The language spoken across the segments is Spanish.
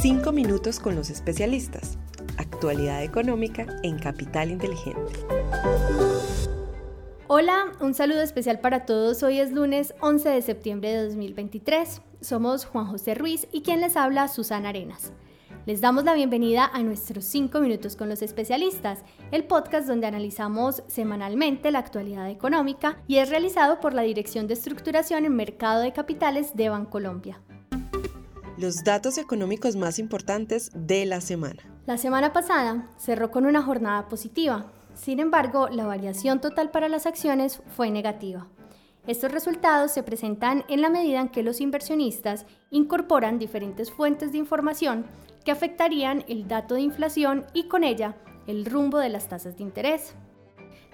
Cinco minutos con los especialistas. Actualidad económica en Capital Inteligente. Hola, un saludo especial para todos. Hoy es lunes 11 de septiembre de 2023. Somos Juan José Ruiz y quien les habla Susana Arenas. Les damos la bienvenida a nuestros 5 minutos con los especialistas, el podcast donde analizamos semanalmente la actualidad económica y es realizado por la Dirección de Estructuración en Mercado de Capitales de Bancolombia. Los datos económicos más importantes de la semana. La semana pasada cerró con una jornada positiva. Sin embargo, la variación total para las acciones fue negativa. Estos resultados se presentan en la medida en que los inversionistas incorporan diferentes fuentes de información que afectarían el dato de inflación y con ella el rumbo de las tasas de interés.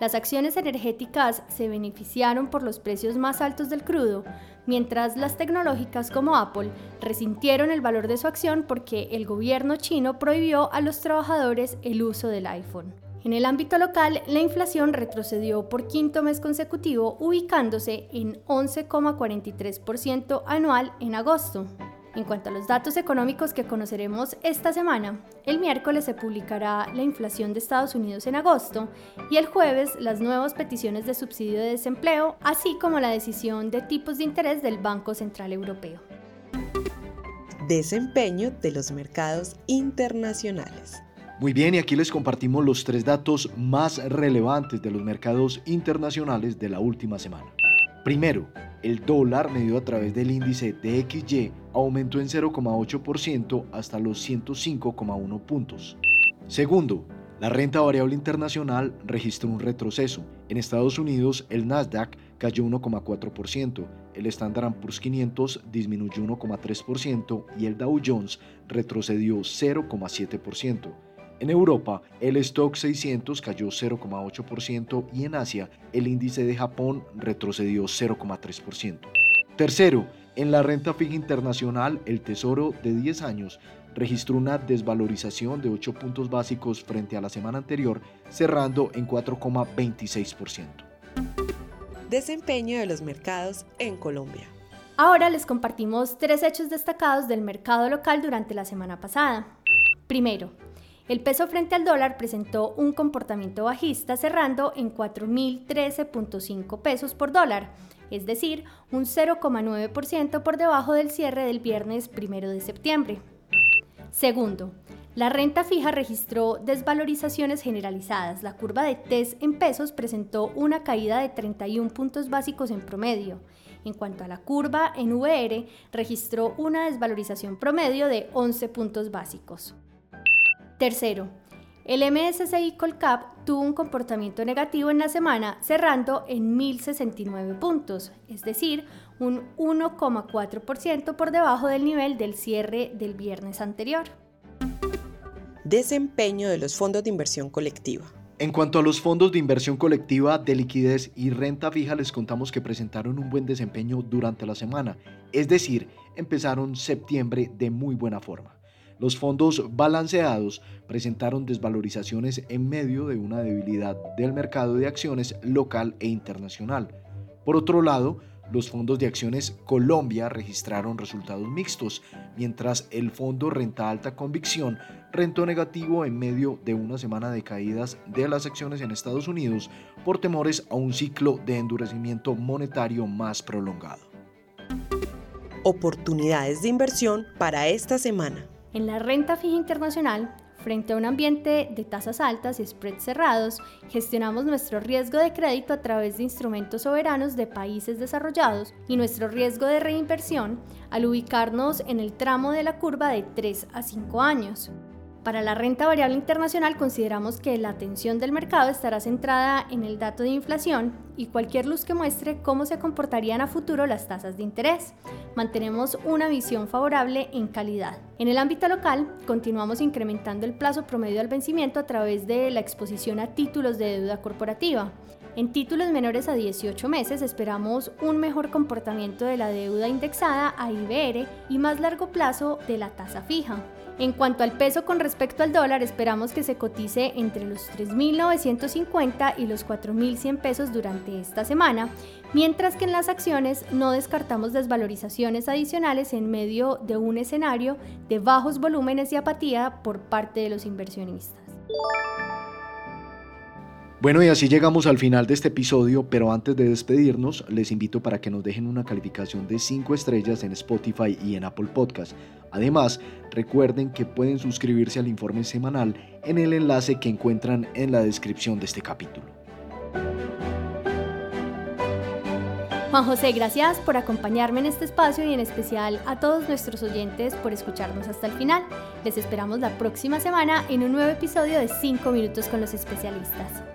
Las acciones energéticas se beneficiaron por los precios más altos del crudo, mientras las tecnológicas como Apple resintieron el valor de su acción porque el gobierno chino prohibió a los trabajadores el uso del iPhone. En el ámbito local, la inflación retrocedió por quinto mes consecutivo, ubicándose en 11,43% anual en agosto. En cuanto a los datos económicos que conoceremos esta semana, el miércoles se publicará la inflación de Estados Unidos en agosto y el jueves las nuevas peticiones de subsidio de desempleo, así como la decisión de tipos de interés del Banco Central Europeo. Desempeño de los mercados internacionales. Muy bien, y aquí les compartimos los tres datos más relevantes de los mercados internacionales de la última semana. Primero, el dólar medido a través del índice DXY aumentó en 0,8% hasta los 105,1 puntos. Segundo, la renta variable internacional registró un retroceso. En Estados Unidos, el Nasdaq cayó 1,4%, el Standard Poor's 500 disminuyó 1,3% y el Dow Jones retrocedió 0,7%. En Europa, el stock 600 cayó 0,8% y en Asia, el índice de Japón retrocedió 0,3%. Tercero, en la renta fija internacional, el Tesoro de 10 años registró una desvalorización de 8 puntos básicos frente a la semana anterior, cerrando en 4,26%. Desempeño de los mercados en Colombia. Ahora les compartimos tres hechos destacados del mercado local durante la semana pasada. Primero, el peso frente al dólar presentó un comportamiento bajista cerrando en 4.013.5 pesos por dólar, es decir, un 0,9% por debajo del cierre del viernes 1 de septiembre. Segundo, la renta fija registró desvalorizaciones generalizadas. La curva de TES en pesos presentó una caída de 31 puntos básicos en promedio. En cuanto a la curva en VR, registró una desvalorización promedio de 11 puntos básicos. Tercero, el MSCI Colcap tuvo un comportamiento negativo en la semana, cerrando en 1.069 puntos, es decir, un 1,4% por debajo del nivel del cierre del viernes anterior. Desempeño de los fondos de inversión colectiva. En cuanto a los fondos de inversión colectiva de liquidez y renta fija, les contamos que presentaron un buen desempeño durante la semana, es decir, empezaron septiembre de muy buena forma. Los fondos balanceados presentaron desvalorizaciones en medio de una debilidad del mercado de acciones local e internacional. Por otro lado, los fondos de acciones Colombia registraron resultados mixtos, mientras el fondo Renta Alta Convicción rentó negativo en medio de una semana de caídas de las acciones en Estados Unidos por temores a un ciclo de endurecimiento monetario más prolongado. Oportunidades de inversión para esta semana. En la renta fija internacional, frente a un ambiente de tasas altas y spreads cerrados, gestionamos nuestro riesgo de crédito a través de instrumentos soberanos de países desarrollados y nuestro riesgo de reinversión al ubicarnos en el tramo de la curva de 3 a 5 años. Para la renta variable internacional consideramos que la atención del mercado estará centrada en el dato de inflación y cualquier luz que muestre cómo se comportarían a futuro las tasas de interés. Mantenemos una visión favorable en calidad. En el ámbito local, continuamos incrementando el plazo promedio al vencimiento a través de la exposición a títulos de deuda corporativa. En títulos menores a 18 meses esperamos un mejor comportamiento de la deuda indexada a IBR y más largo plazo de la tasa fija. En cuanto al peso con respecto al dólar, esperamos que se cotice entre los 3.950 y los 4.100 pesos durante esta semana, mientras que en las acciones no descartamos desvalorizaciones adicionales en medio de un escenario de bajos volúmenes y apatía por parte de los inversionistas. Bueno, y así llegamos al final de este episodio, pero antes de despedirnos, les invito para que nos dejen una calificación de 5 estrellas en Spotify y en Apple Podcast. Además, recuerden que pueden suscribirse al informe semanal en el enlace que encuentran en la descripción de este capítulo. Juan José, gracias por acompañarme en este espacio y en especial a todos nuestros oyentes por escucharnos hasta el final. Les esperamos la próxima semana en un nuevo episodio de 5 minutos con los especialistas.